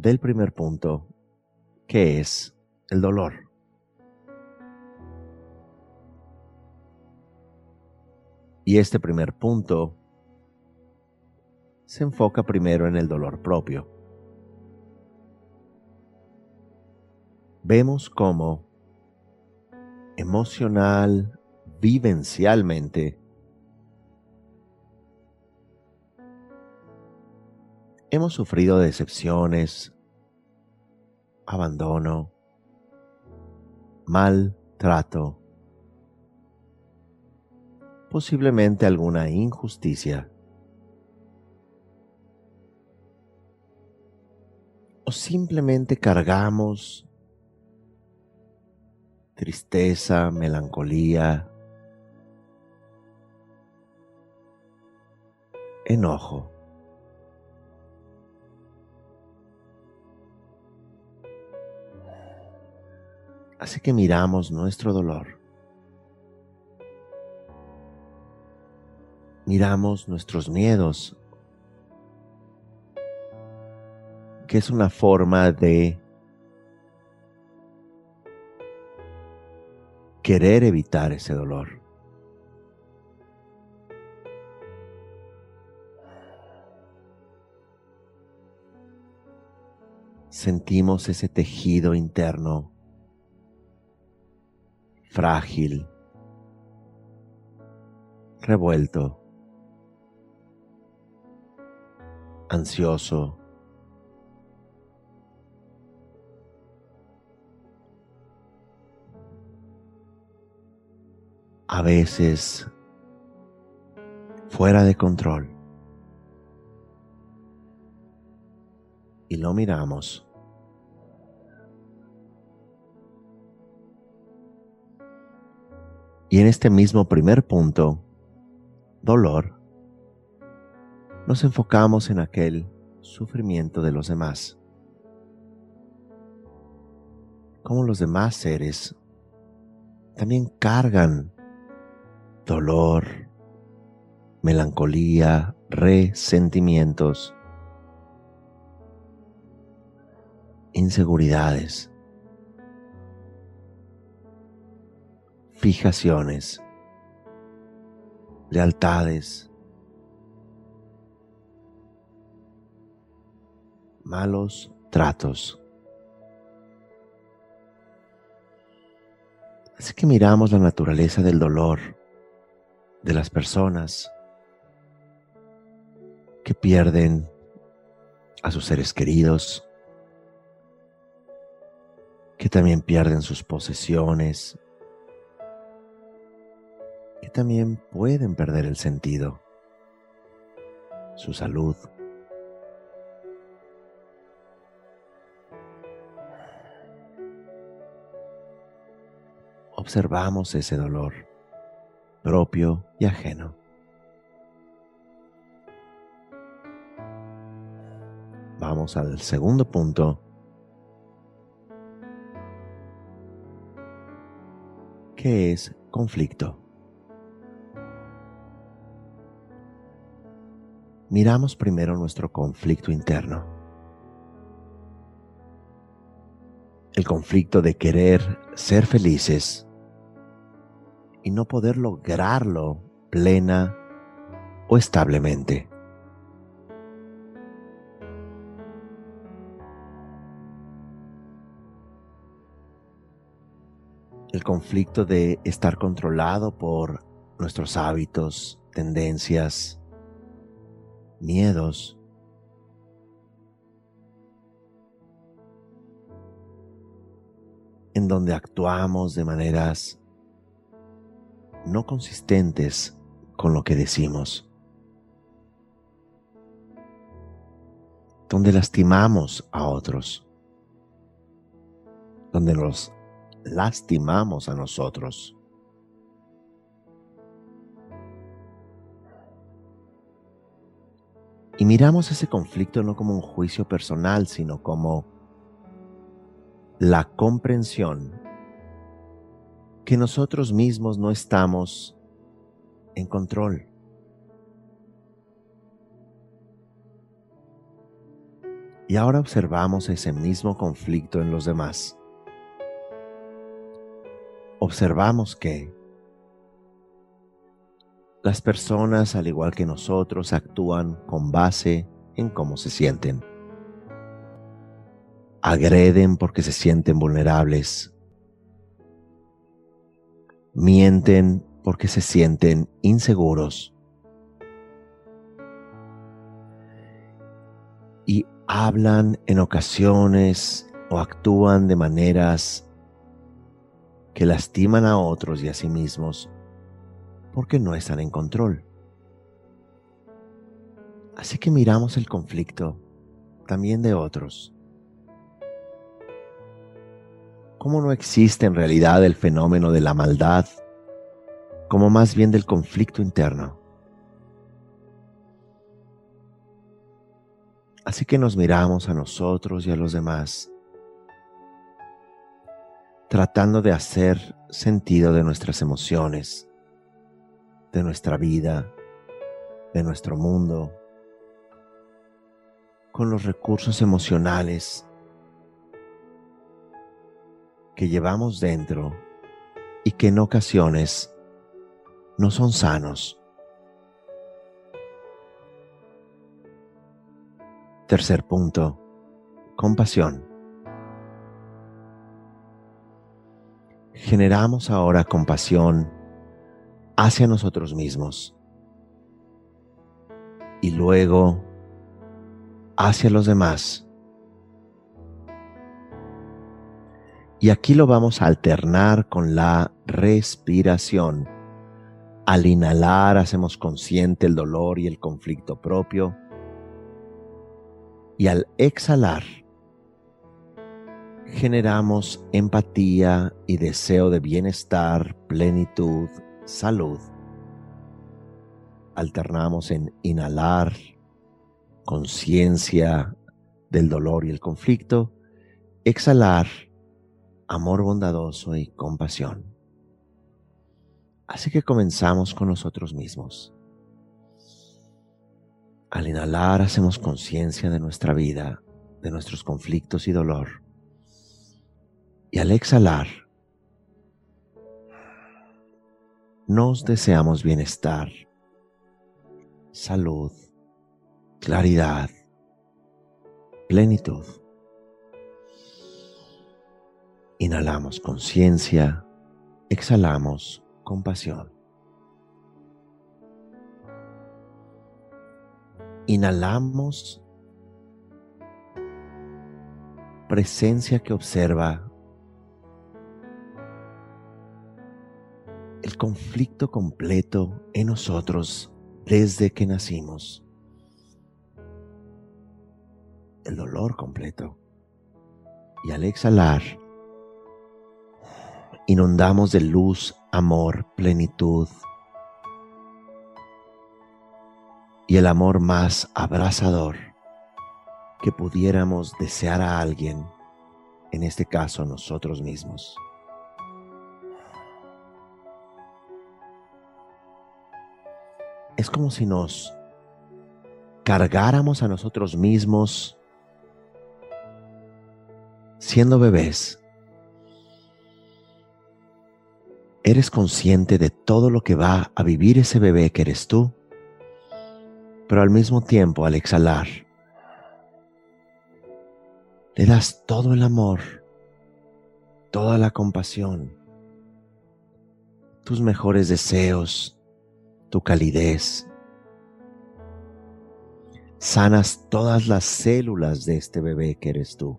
del primer punto, que es el dolor. Y este primer punto se enfoca primero en el dolor propio. Vemos cómo emocional, vivencialmente, Hemos sufrido decepciones, abandono, maltrato, posiblemente alguna injusticia. O simplemente cargamos tristeza, melancolía, enojo. Así que miramos nuestro dolor. Miramos nuestros miedos, que es una forma de querer evitar ese dolor. Sentimos ese tejido interno frágil, revuelto, ansioso, a veces fuera de control. Y lo miramos Y en este mismo primer punto, dolor, nos enfocamos en aquel sufrimiento de los demás. Como los demás seres también cargan dolor, melancolía, resentimientos, inseguridades. Fijaciones, lealtades, malos tratos. Así que miramos la naturaleza del dolor de las personas que pierden a sus seres queridos, que también pierden sus posesiones, también pueden perder el sentido, su salud. Observamos ese dolor propio y ajeno. Vamos al segundo punto, que es conflicto. miramos primero nuestro conflicto interno. El conflicto de querer ser felices y no poder lograrlo plena o establemente. El conflicto de estar controlado por nuestros hábitos, tendencias, miedos. en donde actuamos de maneras no consistentes con lo que decimos, donde lastimamos a otros, donde nos lastimamos a nosotros. Y miramos ese conflicto no como un juicio personal, sino como la comprensión que nosotros mismos no estamos en control. Y ahora observamos ese mismo conflicto en los demás. Observamos que las personas, al igual que nosotros, actúan con base en cómo se sienten. Agreden porque se sienten vulnerables. Mienten porque se sienten inseguros. Y hablan en ocasiones o actúan de maneras que lastiman a otros y a sí mismos porque no están en control. Así que miramos el conflicto también de otros. ¿Cómo no existe en realidad el fenómeno de la maldad como más bien del conflicto interno. Así que nos miramos a nosotros y a los demás, tratando de hacer sentido de nuestras emociones, de nuestra vida, de nuestro mundo, con los recursos emocionales que llevamos dentro y que en ocasiones no son sanos. Tercer punto, compasión. Generamos ahora compasión hacia nosotros mismos y luego hacia los demás. Y aquí lo vamos a alternar con la respiración al inhalar hacemos consciente el dolor y el conflicto propio. Y al exhalar generamos empatía y deseo de bienestar, plenitud, salud. Alternamos en inhalar conciencia del dolor y el conflicto, exhalar amor bondadoso y compasión. Así que comenzamos con nosotros mismos. Al inhalar hacemos conciencia de nuestra vida, de nuestros conflictos y dolor. Y al exhalar, nos deseamos bienestar, salud, claridad, plenitud. Inhalamos conciencia, exhalamos compasión. Inhalamos presencia que observa conflicto completo en nosotros desde que nacimos. El dolor completo. Y al exhalar, inundamos de luz amor, plenitud y el amor más abrazador que pudiéramos desear a alguien, en este caso nosotros mismos. Es como si nos cargáramos a nosotros mismos siendo bebés. Eres consciente de todo lo que va a vivir ese bebé que eres tú, pero al mismo tiempo al exhalar, le das todo el amor, toda la compasión, tus mejores deseos, tu calidez. Sanas todas las células de este bebé que eres tú.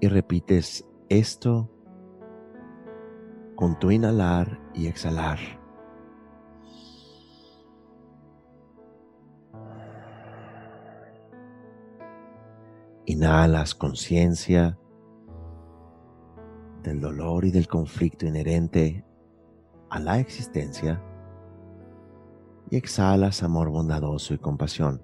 Y repites esto con tu inhalar y exhalar. Inhalas conciencia del dolor y del conflicto inherente a la existencia. Y exhalas amor bondadoso y compasión.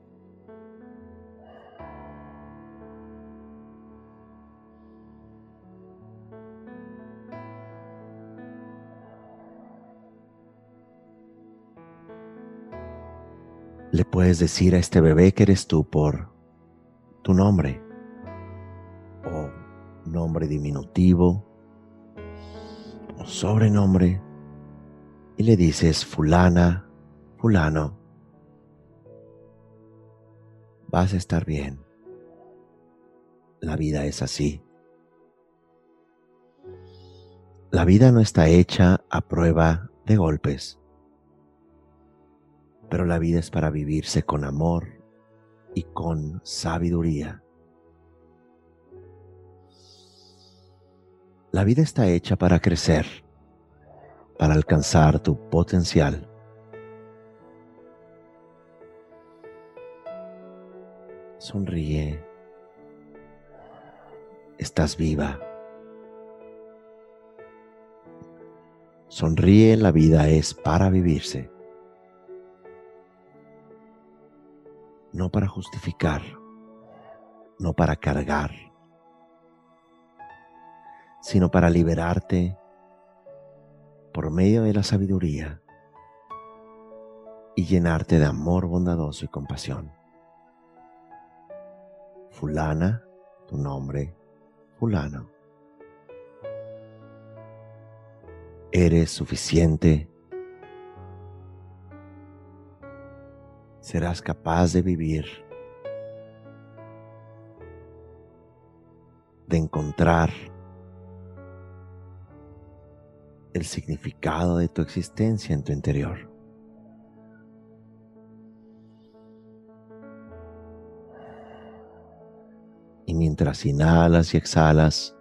Le puedes decir a este bebé que eres tú por tu nombre. O nombre diminutivo. O sobrenombre y le dices fulana, fulano, vas a estar bien. La vida es así. La vida no está hecha a prueba de golpes, pero la vida es para vivirse con amor y con sabiduría. La vida está hecha para crecer, para alcanzar tu potencial. Sonríe. Estás viva. Sonríe, la vida es para vivirse. No para justificar, no para cargar, sino para liberarte por medio de la sabiduría y llenarte de amor bondadoso y compasión. Fulana, tu nombre, fulano. Eres suficiente. Serás capaz de vivir, de encontrar el significado de tu existencia en tu interior. Y mientras inhalas y exhalas,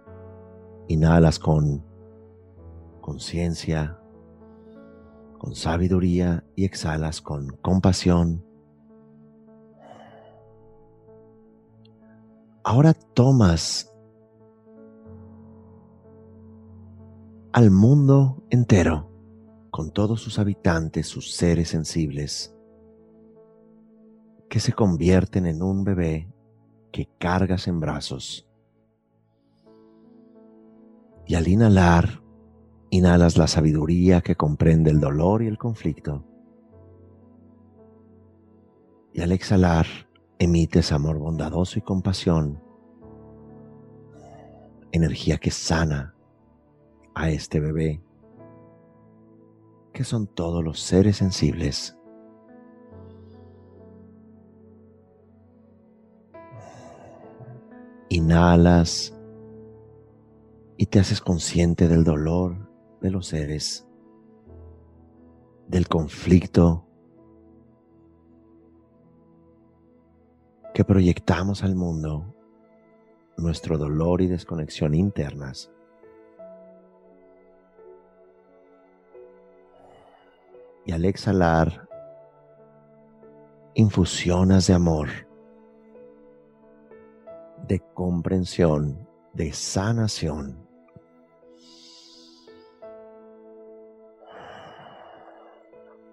inhalas con conciencia, con sabiduría y exhalas con compasión. Ahora tomas al mundo entero, con todos sus habitantes, sus seres sensibles, que se convierten en un bebé que cargas en brazos. Y al inhalar, inhalas la sabiduría que comprende el dolor y el conflicto. Y al exhalar, emites amor bondadoso y compasión, energía que sana a este bebé, que son todos los seres sensibles. Inhalas y te haces consciente del dolor de los seres, del conflicto que proyectamos al mundo, nuestro dolor y desconexión internas. Y al exhalar infusionas de amor, de comprensión, de sanación.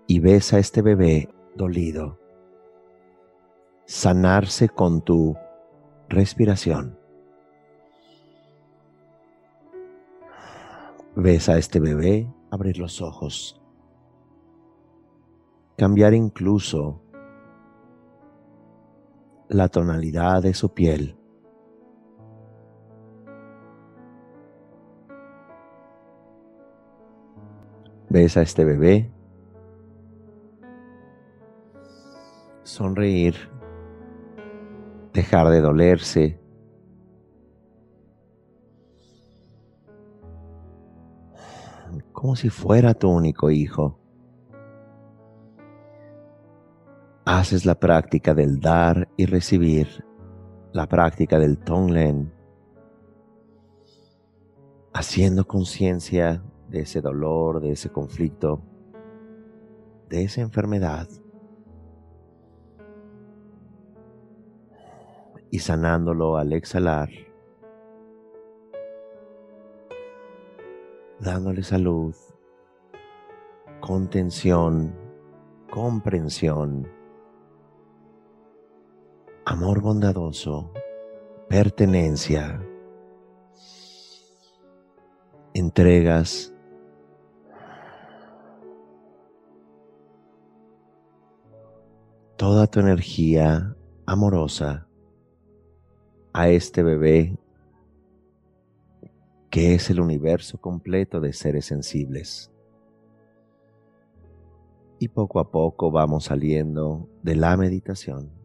Y ves a este bebé dolido sanarse con tu respiración. Ves a este bebé abrir los ojos cambiar incluso la tonalidad de su piel. Ves a este bebé sonreír, dejar de dolerse, como si fuera tu único hijo. Haces la práctica del dar y recibir, la práctica del Tonglen, haciendo conciencia de ese dolor, de ese conflicto, de esa enfermedad y sanándolo al exhalar, dándole salud, contención, comprensión, amor bondadoso, pertenencia, entregas, toda tu energía amorosa a este bebé que es el universo completo de seres sensibles. Y poco a poco vamos saliendo de la meditación.